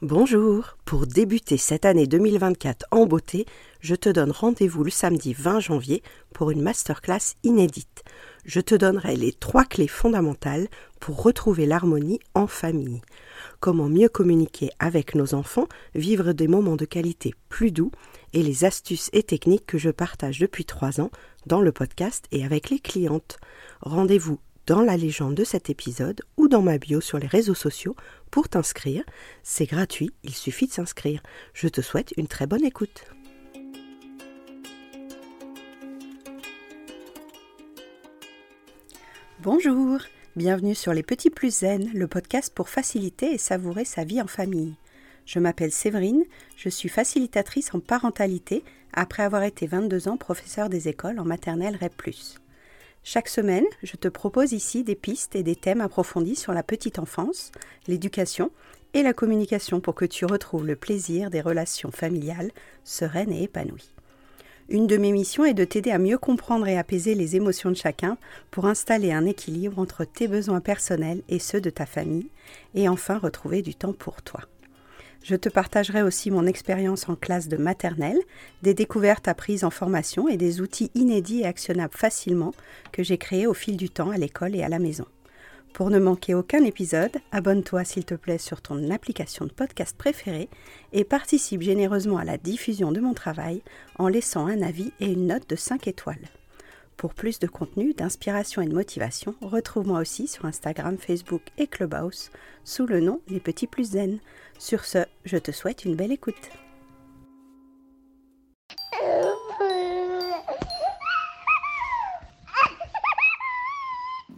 Bonjour, pour débuter cette année 2024 en beauté, je te donne rendez-vous le samedi 20 janvier pour une masterclass inédite. Je te donnerai les trois clés fondamentales pour retrouver l'harmonie en famille. Comment mieux communiquer avec nos enfants, vivre des moments de qualité plus doux et les astuces et techniques que je partage depuis trois ans dans le podcast et avec les clientes. Rendez-vous dans la légende de cet épisode ou dans ma bio sur les réseaux sociaux pour t'inscrire. C'est gratuit, il suffit de s'inscrire. Je te souhaite une très bonne écoute. Bonjour, bienvenue sur Les Petits Plus Zen, le podcast pour faciliter et savourer sa vie en famille. Je m'appelle Séverine, je suis facilitatrice en parentalité après avoir été 22 ans professeur des écoles en maternelle REP+. Chaque semaine, je te propose ici des pistes et des thèmes approfondis sur la petite enfance, l'éducation et la communication pour que tu retrouves le plaisir des relations familiales sereines et épanouies. Une de mes missions est de t'aider à mieux comprendre et apaiser les émotions de chacun pour installer un équilibre entre tes besoins personnels et ceux de ta famille et enfin retrouver du temps pour toi. Je te partagerai aussi mon expérience en classe de maternelle, des découvertes apprises en formation et des outils inédits et actionnables facilement que j'ai créés au fil du temps à l'école et à la maison. Pour ne manquer aucun épisode, abonne-toi s'il te plaît sur ton application de podcast préférée et participe généreusement à la diffusion de mon travail en laissant un avis et une note de 5 étoiles. Pour plus de contenu, d'inspiration et de motivation, retrouve-moi aussi sur Instagram, Facebook et Clubhouse sous le nom Les Petits Plus Zen. Sur ce, je te souhaite une belle écoute.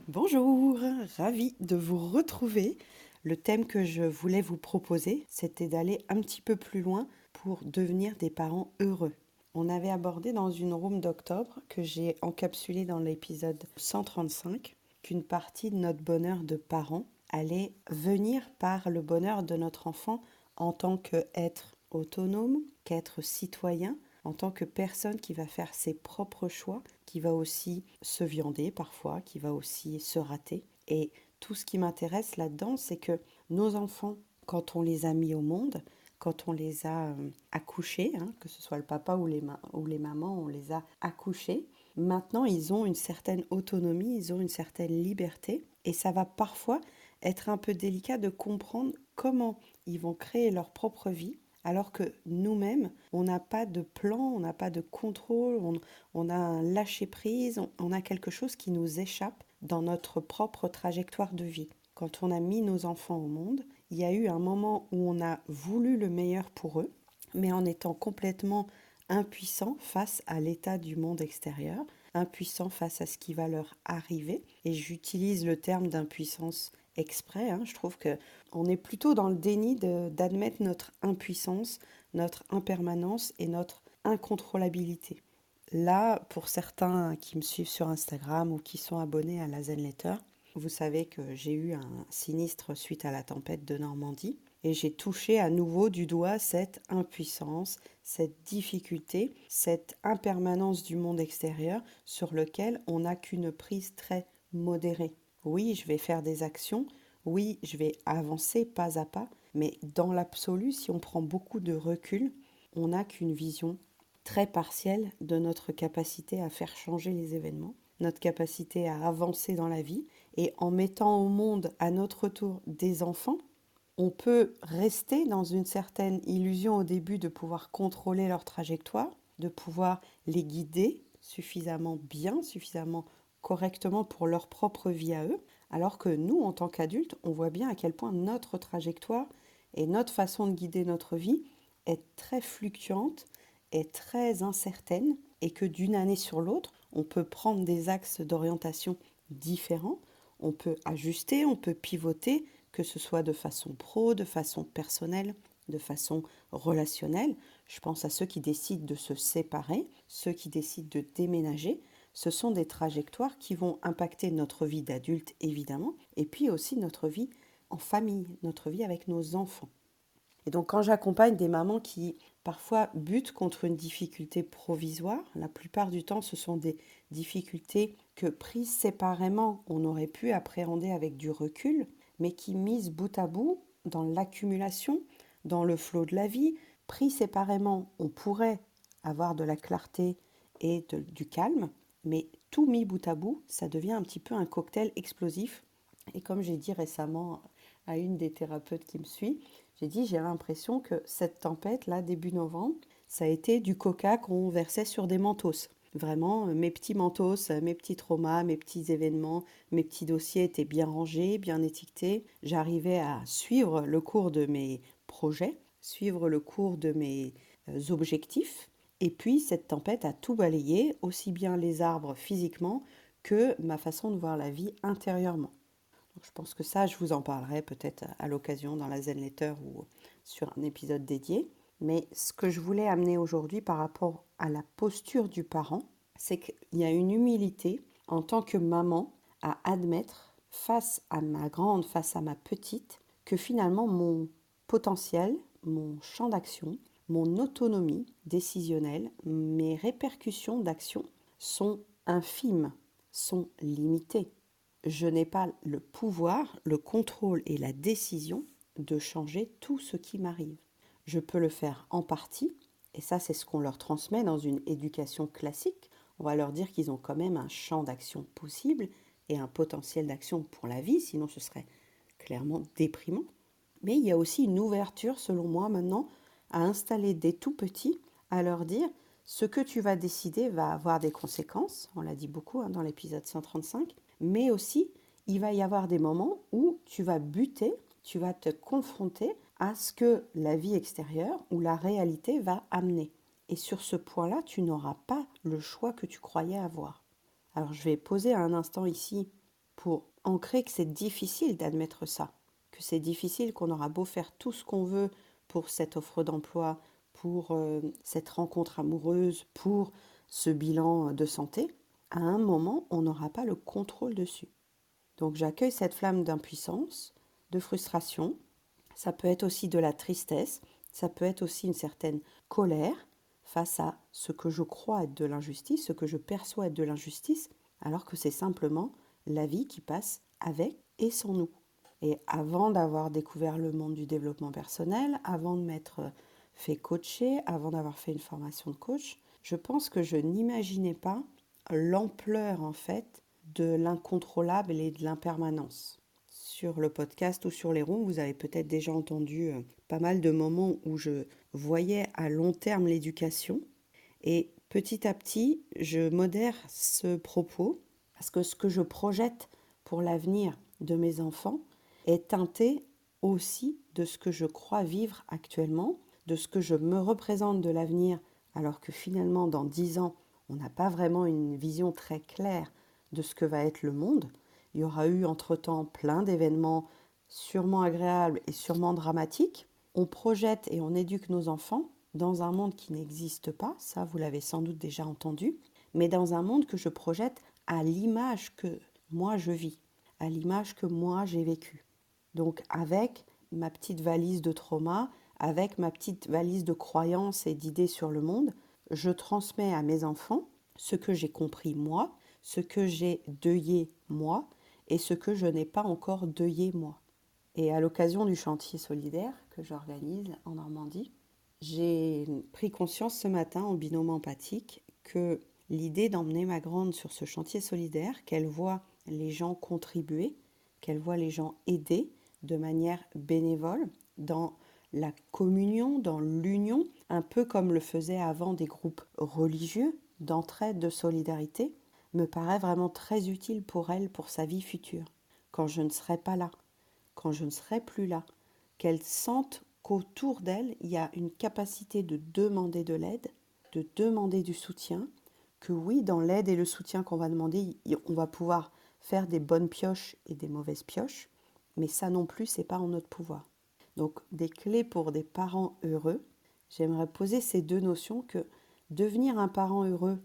Bonjour, ravi de vous retrouver. Le thème que je voulais vous proposer, c'était d'aller un petit peu plus loin pour devenir des parents heureux. On avait abordé dans une room d'octobre que j'ai encapsulé dans l'épisode 135 qu'une partie de notre bonheur de parents allait venir par le bonheur de notre enfant en tant qu'être autonome, qu'être citoyen, en tant que personne qui va faire ses propres choix, qui va aussi se viander parfois, qui va aussi se rater. Et tout ce qui m'intéresse là-dedans, c'est que nos enfants, quand on les a mis au monde, quand on les a euh, accouchés, hein, que ce soit le papa ou les, ou les mamans, on les a accouchés. Maintenant, ils ont une certaine autonomie, ils ont une certaine liberté, et ça va parfois être un peu délicat de comprendre comment ils vont créer leur propre vie, alors que nous-mêmes, on n'a pas de plan, on n'a pas de contrôle, on, a un lâcher-prise, on a quelque chose qui nous échappe dans notre propre trajectoire de vie. Quand on a mis nos enfants au monde, il y a eu un moment où on a voulu le meilleur pour eux, mais en étant complètement impuissant face à l'état du monde extérieur, impuissant face à ce qui va leur arriver. Et j'utilise le terme d'impuissance exprès. Hein. Je trouve que on est plutôt dans le déni d'admettre notre impuissance, notre impermanence et notre incontrôlabilité. Là, pour certains qui me suivent sur Instagram ou qui sont abonnés à la Zen Letter, vous savez que j'ai eu un sinistre suite à la tempête de Normandie et j'ai touché à nouveau du doigt cette impuissance, cette difficulté, cette impermanence du monde extérieur sur lequel on n'a qu'une prise très modérée. Oui, je vais faire des actions, oui, je vais avancer pas à pas, mais dans l'absolu, si on prend beaucoup de recul, on n'a qu'une vision très partielle de notre capacité à faire changer les événements, notre capacité à avancer dans la vie. Et en mettant au monde à notre tour des enfants, on peut rester dans une certaine illusion au début de pouvoir contrôler leur trajectoire, de pouvoir les guider suffisamment bien, suffisamment correctement pour leur propre vie à eux, alors que nous, en tant qu'adultes, on voit bien à quel point notre trajectoire et notre façon de guider notre vie est très fluctuante, est très incertaine, et que d'une année sur l'autre, on peut prendre des axes d'orientation différents, on peut ajuster, on peut pivoter, que ce soit de façon pro, de façon personnelle, de façon relationnelle. Je pense à ceux qui décident de se séparer, ceux qui décident de déménager. Ce sont des trajectoires qui vont impacter notre vie d'adulte évidemment, et puis aussi notre vie en famille, notre vie avec nos enfants. Et donc quand j'accompagne des mamans qui parfois butent contre une difficulté provisoire, la plupart du temps ce sont des difficultés que prises séparément on aurait pu appréhender avec du recul, mais qui mises bout à bout dans l'accumulation dans le flot de la vie. Pris séparément, on pourrait avoir de la clarté et du calme, mais tout mis bout à bout, ça devient un petit peu un cocktail explosif. Et comme j'ai dit récemment à une des thérapeutes qui me suit, j'ai dit j'ai l'impression que cette tempête, là, début novembre, ça a été du coca qu'on versait sur des mentos. Vraiment, euh, mes petits mentos, euh, mes petits traumas, mes petits événements, mes petits dossiers étaient bien rangés, bien étiquetés. J'arrivais à suivre le cours de mes projets, suivre le cours de mes euh, objectifs. Et puis, cette tempête a tout balayé, aussi bien les arbres physiquement que ma façon de voir la vie intérieurement. je pense que ça, je vous en parlerai peut-être à l'occasion dans la Zen Letter ou sur un épisode dédié. Mais ce que je voulais amener aujourd'hui par rapport à la posture du parent, c'est qu'il y a une humilité en tant que maman à admettre face à ma grande, face à ma petite, que finalement mon potentiel, mon champ d'action, mon autonomie décisionnelle, mes répercussions d'action sont infimes, sont limitées. Je n'ai pas le pouvoir, le contrôle et la décision de changer tout ce qui m'arrive je peux le faire en partie, et ça c'est ce qu'on leur transmet dans une éducation classique. On va leur dire qu'ils ont quand même un champ d'action possible et un potentiel d'action pour la vie, sinon ce serait clairement déprimant. Mais il y a aussi une ouverture, selon moi, maintenant, à installer des tout petits, à leur dire ce que tu vas décider va avoir des conséquences, on l'a dit beaucoup hein, dans l'épisode 135, mais aussi il va y avoir des moments où tu vas buter, tu vas te confronter à ce que la vie extérieure ou la réalité va amener. Et sur ce point-là, tu n'auras pas le choix que tu croyais avoir. Alors je vais poser un instant ici pour ancrer que c'est difficile d'admettre ça, que c'est difficile qu'on aura beau faire tout ce qu'on veut pour cette offre d'emploi, pour euh, cette rencontre amoureuse, pour ce bilan de santé, à un moment, on n'aura pas le contrôle dessus. Donc j'accueille cette flamme d'impuissance, de frustration, ça peut être aussi de la tristesse, ça peut être aussi une certaine colère face à ce que je crois être de l'injustice, ce que je perçois être de l'injustice, alors que c'est simplement la vie qui passe avec et sans nous. Et avant d'avoir découvert le monde du développement personnel, avant de m'être fait coacher, avant d'avoir fait une formation de coach, je pense que je n'imaginais pas l'ampleur en fait de l'incontrôlable et de l'impermanence sur le podcast ou sur les ronds, vous avez peut-être déjà entendu euh, pas mal de moments où je voyais à long terme l'éducation. Et petit à petit, je modère ce propos parce que ce que je projette pour l'avenir de mes enfants est teinté aussi de ce que je crois vivre actuellement, de ce que je me représente de l'avenir, alors que finalement, dans dix ans, on n'a pas vraiment une vision très claire de ce que va être le monde. Il y aura eu entre-temps plein d'événements sûrement agréables et sûrement dramatiques. On projette et on éduque nos enfants dans un monde qui n'existe pas, ça vous l'avez sans doute déjà entendu, mais dans un monde que je projette à l'image que moi je vis, à l'image que moi j'ai vécu. Donc avec ma petite valise de trauma, avec ma petite valise de croyances et d'idées sur le monde, je transmets à mes enfants ce que j'ai compris moi, ce que j'ai deuillé moi, et ce que je n'ai pas encore deuillé moi. Et à l'occasion du chantier solidaire que j'organise en Normandie, j'ai pris conscience ce matin en binôme empathique que l'idée d'emmener ma grande sur ce chantier solidaire, qu'elle voit les gens contribuer, qu'elle voit les gens aider de manière bénévole dans la communion, dans l'union, un peu comme le faisaient avant des groupes religieux d'entraide, de solidarité, me paraît vraiment très utile pour elle, pour sa vie future, quand je ne serai pas là, quand je ne serai plus là, qu'elle sente qu'autour d'elle, il y a une capacité de demander de l'aide, de demander du soutien, que oui, dans l'aide et le soutien qu'on va demander, on va pouvoir faire des bonnes pioches et des mauvaises pioches, mais ça non plus, c'est pas en notre pouvoir. Donc, des clés pour des parents heureux, j'aimerais poser ces deux notions que devenir un parent heureux,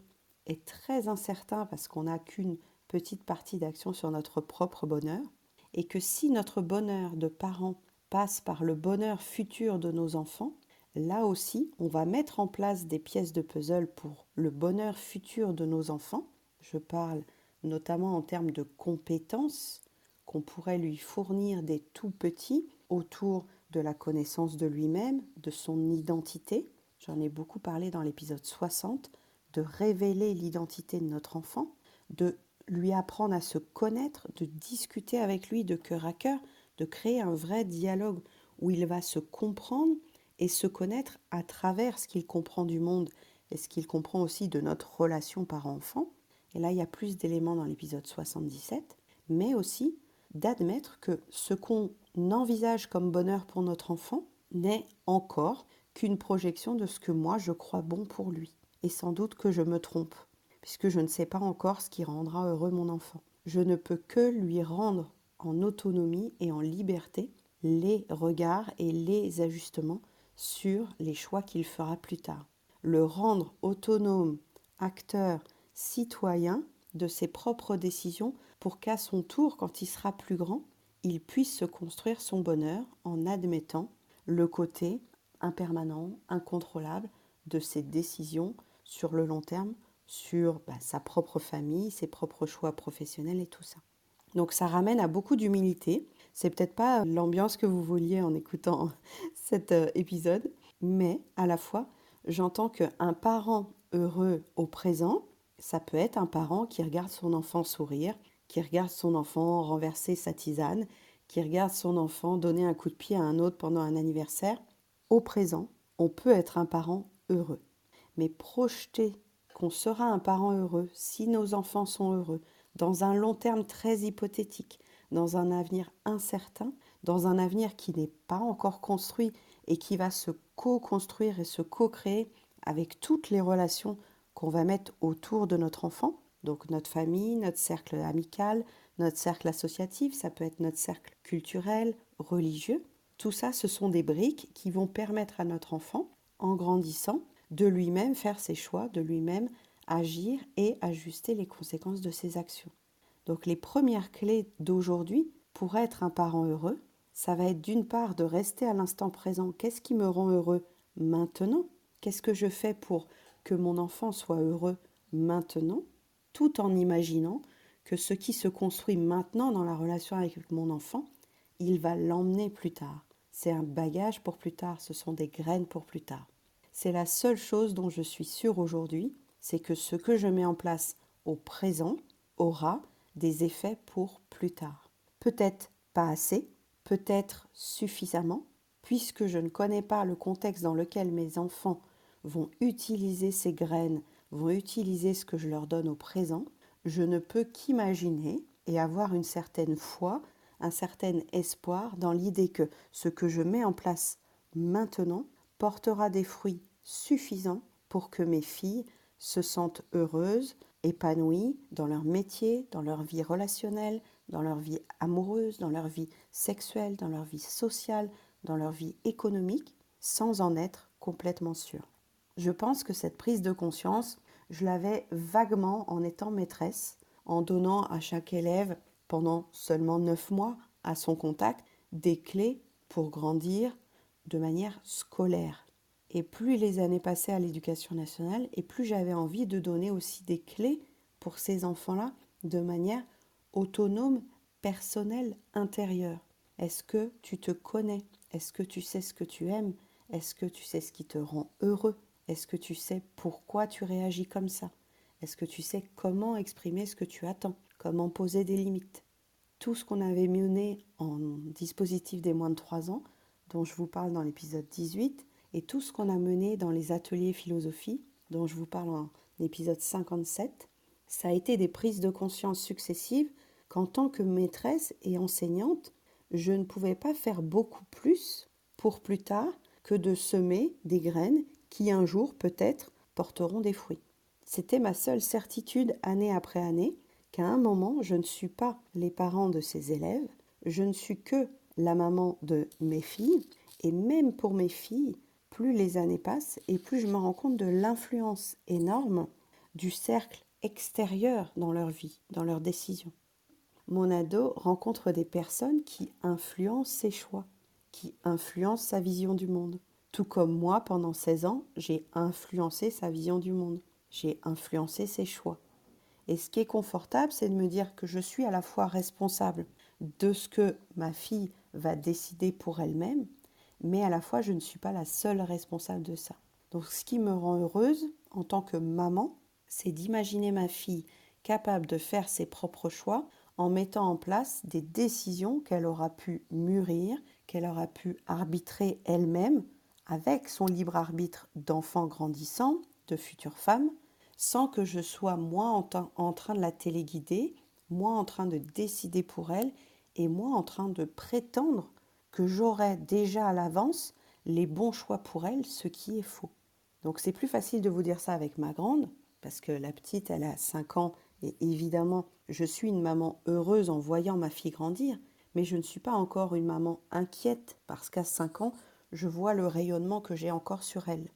est très incertain parce qu'on n'a qu'une petite partie d'action sur notre propre bonheur, et que si notre bonheur de parents passe par le bonheur futur de nos enfants, là aussi, on va mettre en place des pièces de puzzle pour le bonheur futur de nos enfants. Je parle notamment en termes de compétences qu'on pourrait lui fournir des tout petits autour de la connaissance de lui-même, de son identité. J'en ai beaucoup parlé dans l'épisode 60, de révéler l'identité de notre enfant, de lui apprendre à se connaître, de discuter avec lui de cœur à cœur, de créer un vrai dialogue où il va se comprendre et se connaître à travers ce qu'il comprend du monde et ce qu'il comprend aussi de notre relation parent-enfant. Et là, il y a plus d'éléments dans l'épisode 77, mais aussi d'admettre que ce qu'on envisage comme bonheur pour notre enfant n'est encore qu'une projection de ce que moi je crois bon pour lui. Et sans doute que je me trompe, puisque je ne sais pas encore ce qui rendra heureux mon enfant. Je ne peux que lui rendre en autonomie et en liberté les regards et les ajustements sur les choix qu'il fera plus tard. Le rendre autonome, acteur, citoyen de ses propres décisions pour qu'à son tour, quand il sera plus grand, il puisse se construire son bonheur en admettant le côté impermanent, incontrôlable de ses décisions sur le long terme, sur bah, sa propre famille, ses propres choix professionnels et tout ça. Donc ça ramène à beaucoup d'humilité. C'est peut-être pas l'ambiance que vous vouliez en écoutant cet euh, épisode, mais à la fois, j'entends qu'un parent heureux au présent, ça peut être un parent qui regarde son enfant sourire, qui regarde son enfant renverser sa tisane, qui regarde son enfant donner un coup de pied à un autre pendant un anniversaire. Au présent, on peut être un parent heureux. Mais projeter qu'on sera un parent heureux si nos enfants sont heureux, dans un long terme très hypothétique, dans un avenir incertain, dans un avenir qui n'est pas encore construit et qui va se co-construire et se co-créer avec toutes les relations qu'on va mettre autour de notre enfant, donc notre famille, notre cercle amical, notre cercle associatif, ça peut être notre cercle culturel, religieux. Tout ça, ce sont des briques qui vont permettre à notre enfant, en grandissant, de lui-même faire ses choix, de lui-même agir et ajuster les conséquences de ses actions. Donc les premières clés d'aujourd'hui pour être un parent heureux, ça va être d'une part de rester à l'instant présent. Qu'est-ce qui me rend heureux maintenant? Qu'est-ce que je fais pour que mon enfant soit heureux maintenant, tout en imaginant que ce qui se construit maintenant dans la relation avec mon enfant, il va l'emmener plus tard. C'est un bagage pour plus tard, ce sont des graines pour plus tard. C'est la seule chose dont je suis sûre aujourd'hui, c'est que ce que je mets en place au présent aura des effets pour plus tard. Peut-être pas assez, peut-être suffisamment, puisque je ne connais pas le contexte dans lequel mes enfants vont utiliser ces graines, vont utiliser ce que je leur donne au présent, je ne peux qu'imaginer et avoir une certaine foi, un certain espoir dans l'idée que ce que je mets en place maintenant portera des fruits suffisants pour que mes filles se sentent heureuses, épanouies dans leur métier, dans leur vie relationnelle, dans leur vie amoureuse, dans leur vie sexuelle, dans leur vie sociale, dans leur vie économique, sans en être complètement sûre. Je pense que cette prise de conscience, je l'avais vaguement en étant maîtresse, en donnant à chaque élève pendant seulement neuf mois à son contact des clés pour grandir de manière scolaire. Et plus les années passaient à l'éducation nationale, et plus j'avais envie de donner aussi des clés pour ces enfants-là de manière autonome, personnelle, intérieure. Est-ce que tu te connais? Est-ce que tu sais ce que tu aimes? Est-ce que tu sais ce qui te rend heureux? Est-ce que tu sais pourquoi tu réagis comme ça? Est-ce que tu sais comment exprimer ce que tu attends? Comment poser des limites? Tout ce qu'on avait mené en dispositif des moins de 3 ans, dont je vous parle dans l'épisode 18, et tout ce qu'on a mené dans les ateliers philosophie, dont je vous parle en épisode 57, ça a été des prises de conscience successives qu'en tant que maîtresse et enseignante, je ne pouvais pas faire beaucoup plus pour plus tard que de semer des graines qui un jour peut-être porteront des fruits. C'était ma seule certitude année après année qu'à un moment je ne suis pas les parents de ces élèves, je ne suis que la maman de mes filles, et même pour mes filles, plus les années passent et plus je me rends compte de l'influence énorme du cercle extérieur dans leur vie, dans leurs décisions. Mon ado rencontre des personnes qui influencent ses choix, qui influencent sa vision du monde. Tout comme moi, pendant 16 ans, j'ai influencé sa vision du monde. J'ai influencé ses choix. Et ce qui est confortable, c'est de me dire que je suis à la fois responsable de ce que ma fille va décider pour elle-même, mais à la fois je ne suis pas la seule responsable de ça. Donc ce qui me rend heureuse en tant que maman, c'est d'imaginer ma fille capable de faire ses propres choix en mettant en place des décisions qu'elle aura pu mûrir, qu'elle aura pu arbitrer elle-même avec son libre arbitre d'enfant grandissant, de future femme, sans que je sois moi en, train de la téléguider, moi en train de décider pour elle et moi en train de prétendre que j'aurai déjà à l'avance les bons choix pour elle, ce qui est faux. Donc c'est plus facile de vous dire ça avec ma grande, parce que la petite, elle a 5 ans, et évidemment, je suis une maman heureuse en voyant ma fille grandir, mais je ne suis pas encore une maman inquiète, parce qu'à 5 ans, je vois le rayonnement que j'ai encore sur elle.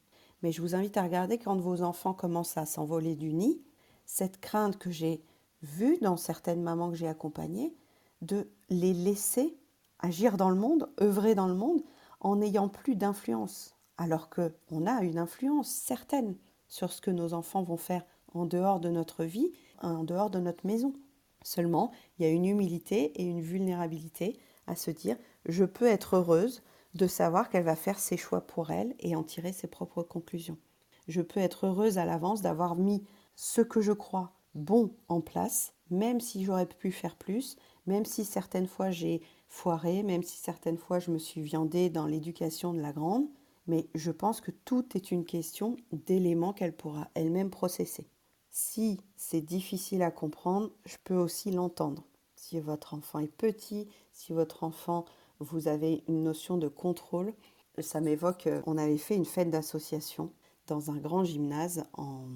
Mais je vous invite à regarder quand vos enfants commencent à s'envoler du nid, cette crainte que j'ai vue dans certaines mamans que j'ai accompagnées, de les laisser agir dans le monde, œuvrer dans le monde, en n'ayant plus d'influence. Alors qu'on a une influence certaine sur ce que nos enfants vont faire en dehors de notre vie, en dehors de notre maison. Seulement, il y a une humilité et une vulnérabilité à se dire, je peux être heureuse de savoir qu'elle va faire ses choix pour elle et en tirer ses propres conclusions. Je peux être heureuse à l'avance d'avoir mis ce que je crois bon en place, même si j'aurais pu faire plus, même si certaines fois j'ai foiré, même si certaines fois je me suis viandée dans l'éducation de la grande, mais je pense que tout est une question d'éléments qu'elle pourra elle-même processer. Si c'est difficile à comprendre, je peux aussi l'entendre. Si votre enfant est petit, si votre enfant vous avez une notion de contrôle. Ça m'évoque, euh, on avait fait une fête d'association dans un grand gymnase en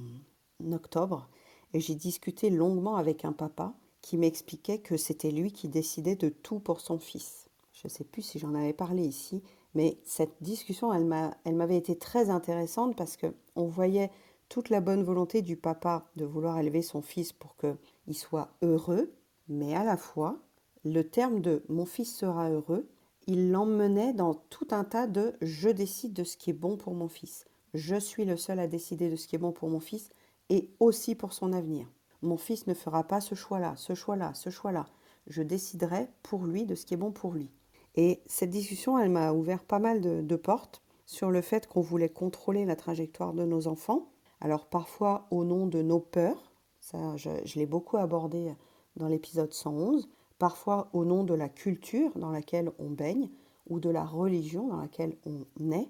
octobre et j'ai discuté longuement avec un papa qui m'expliquait que c'était lui qui décidait de tout pour son fils. Je ne sais plus si j'en avais parlé ici, mais cette discussion, elle, m'avait été très intéressante parce que on voyait toute la bonne volonté du papa de vouloir élever son fils pour qu'il soit heureux, mais à la fois, le terme de mon fils sera heureux, il l'emmenait dans tout un tas de je décide de ce qui est bon pour mon fils. Je suis le seul à décider de ce qui est bon pour mon fils et aussi pour son avenir. Mon fils ne fera pas ce choix-là, ce choix-là, ce choix-là. Je déciderai pour lui de ce qui est bon pour lui. Et cette discussion, elle m'a ouvert pas mal de, portes sur le fait qu'on voulait contrôler la trajectoire de nos enfants. Alors parfois au nom de nos peurs, ça je, je l'ai beaucoup abordé dans l'épisode 111, parfois au nom de la culture dans laquelle on baigne ou de la religion dans laquelle on est.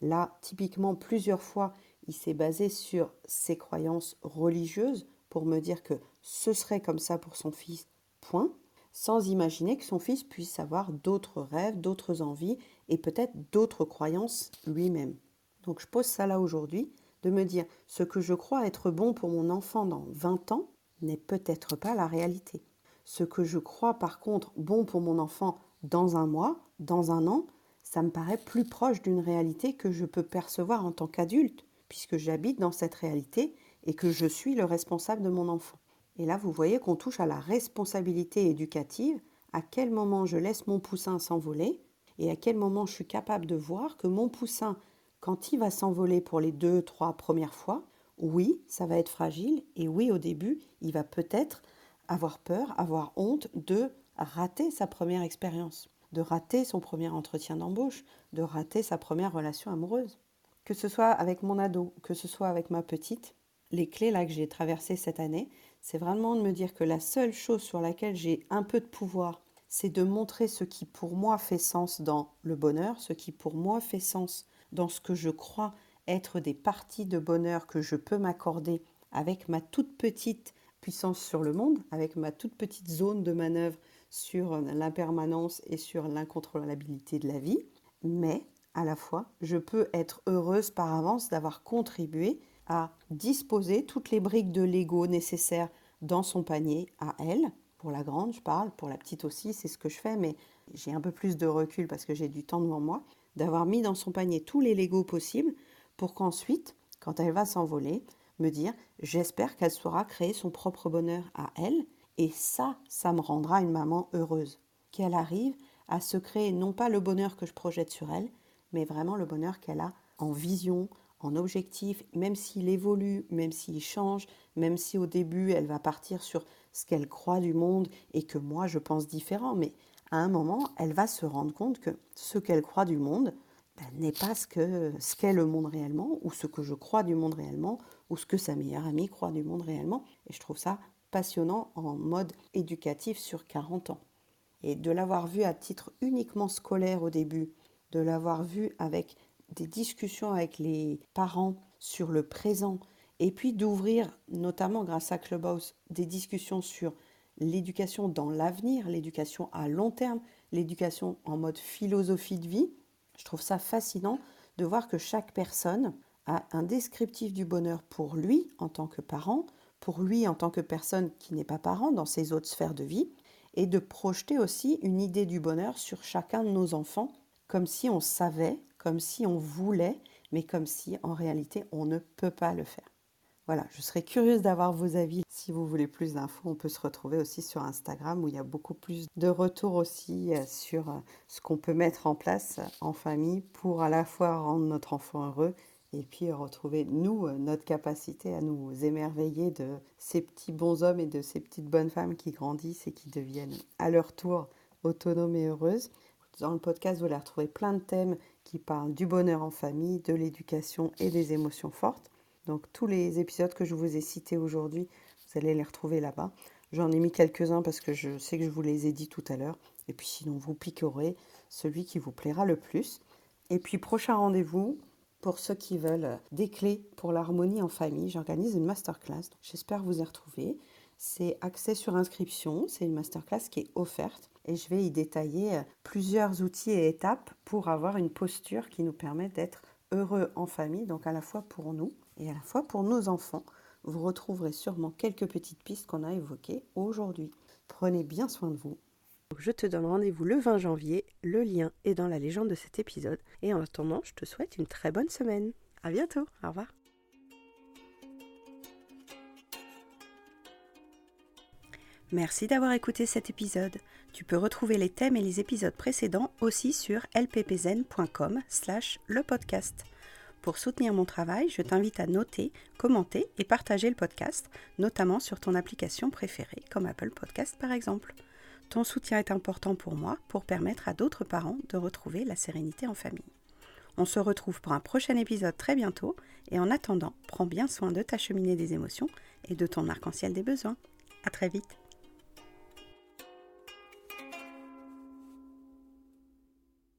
Là, typiquement, plusieurs fois, il s'est basé sur ses croyances religieuses pour me dire que ce serait comme ça pour son fils, point, sans imaginer que son fils puisse avoir d'autres rêves, d'autres envies et peut-être d'autres croyances lui-même. Donc je pose ça là aujourd'hui, de me dire ce que je crois être bon pour mon enfant dans 20 ans n'est peut-être pas la réalité. Ce que je crois par contre bon pour mon enfant dans un mois, dans un an, ça me paraît plus proche d'une réalité que je peux percevoir en tant qu'adulte, puisque j'habite dans cette réalité et que je suis le responsable de mon enfant. Et là, vous voyez qu'on touche à la responsabilité éducative, à quel moment je laisse mon poussin s'envoler, et à quel moment je suis capable de voir que mon poussin, quand il va s'envoler pour les deux, trois premières fois, oui, ça va être fragile, et oui, au début, il va peut-être avoir peur, avoir honte de rater sa première expérience, de rater son premier entretien d'embauche, de rater sa première relation amoureuse. Que ce soit avec mon ado, que ce soit avec ma petite, les clés là que j'ai traversées cette année, c'est vraiment de me dire que la seule chose sur laquelle j'ai un peu de pouvoir, c'est de montrer ce qui pour moi fait sens dans le bonheur, ce qui pour moi fait sens dans ce que je crois être des parties de bonheur que je peux m'accorder avec ma toute petite sur le monde, avec ma toute petite zone de manœuvre sur l'impermanence et sur l'incontrôlabilité de la vie, mais à la fois, je peux être heureuse par avance d'avoir contribué à disposer toutes les briques de Lego nécessaires dans son panier à elle. Pour la grande, je parle, pour la petite aussi, c'est ce que je fais, mais j'ai un peu plus de recul parce que j'ai du temps devant moi, d'avoir mis dans son panier tous les Lego possibles pour qu'ensuite, quand elle va s'envoler, me dire j'espère qu'elle saura créer son propre bonheur à elle et ça, ça me rendra une maman heureuse. Qu'elle arrive à se créer non pas le bonheur que je projette sur elle, mais vraiment le bonheur qu'elle a en vision, en objectif, même s'il évolue, même s'il change, même si au début elle va partir sur ce qu'elle croit du monde et que moi je pense différent, mais à un moment elle va se rendre compte que ce qu'elle croit du monde, ben, n'est pas ce que ce qu'est le monde réellement, ou ce que je crois du monde réellement, ou ce que sa meilleure amie croit du monde réellement. Et je trouve ça passionnant en mode éducatif sur 40 ans. Et de l'avoir vu à titre uniquement scolaire au début, de l'avoir vu avec des discussions avec les parents sur le présent, et puis d'ouvrir, notamment grâce à Clubhouse, des discussions sur l'éducation dans l'avenir, l'éducation à long terme, l'éducation en mode philosophie de vie. Je trouve ça fascinant de voir que chaque personne a un descriptif du bonheur pour lui en tant que parent, pour lui en tant que personne qui n'est pas parent dans ses autres sphères de vie, et de projeter aussi une idée du bonheur sur chacun de nos enfants, comme si on savait, comme si on voulait, mais comme si en réalité on ne peut pas le faire. Voilà, je serais curieuse d'avoir vos avis. Si vous voulez plus d'infos, on peut se retrouver aussi sur Instagram où il y a beaucoup plus de retours aussi euh, sur euh, ce qu'on peut mettre en place en famille pour à la fois rendre notre enfant heureux et puis retrouver, nous, euh, notre capacité à nous émerveiller de ces petits bons hommes et de ces petites bonnes femmes qui grandissent et qui deviennent à leur tour autonomes et heureuses. Dans le podcast, vous allez retrouver plein de thèmes qui parlent du bonheur en famille, de l'éducation et des émotions fortes. Donc tous les épisodes que je vous ai cités aujourd'hui, vous allez les retrouver là-bas. J'en ai mis quelques-uns parce que je sais que je vous les ai dit tout à l'heure. Et puis sinon, vous piquerez celui qui vous plaira le plus. Et puis prochain rendez-vous, pour ceux qui veulent des clés pour l'harmonie en famille, j'organise une masterclass. J'espère vous y retrouver. C'est accès sur inscription. C'est une masterclass qui est offerte. Et je vais y détailler plusieurs outils et étapes pour avoir une posture qui nous permet d'être heureux en famille, donc à la fois pour nous et à la fois pour nos enfants. Vous retrouverez sûrement quelques petites pistes qu'on a évoquées aujourd'hui. Prenez bien soin de vous. Je te donne rendez-vous le 20 janvier. Le lien est dans la légende de cet épisode. Et en attendant, je te souhaite une très bonne semaine. À bientôt. Au revoir. Merci d'avoir écouté cet épisode. Tu peux retrouver les thèmes et les épisodes précédents aussi sur lppzen.com slash le podcast. Pour soutenir mon travail, je t'invite à noter, commenter et partager le podcast, notamment sur ton application préférée, comme Apple Podcast par exemple. Ton soutien est important pour moi pour permettre à d'autres parents de retrouver la sérénité en famille. On se retrouve pour un prochain épisode très bientôt et en attendant, prends bien soin de ta cheminée des émotions et de ton arc-en-ciel des besoins. À très vite.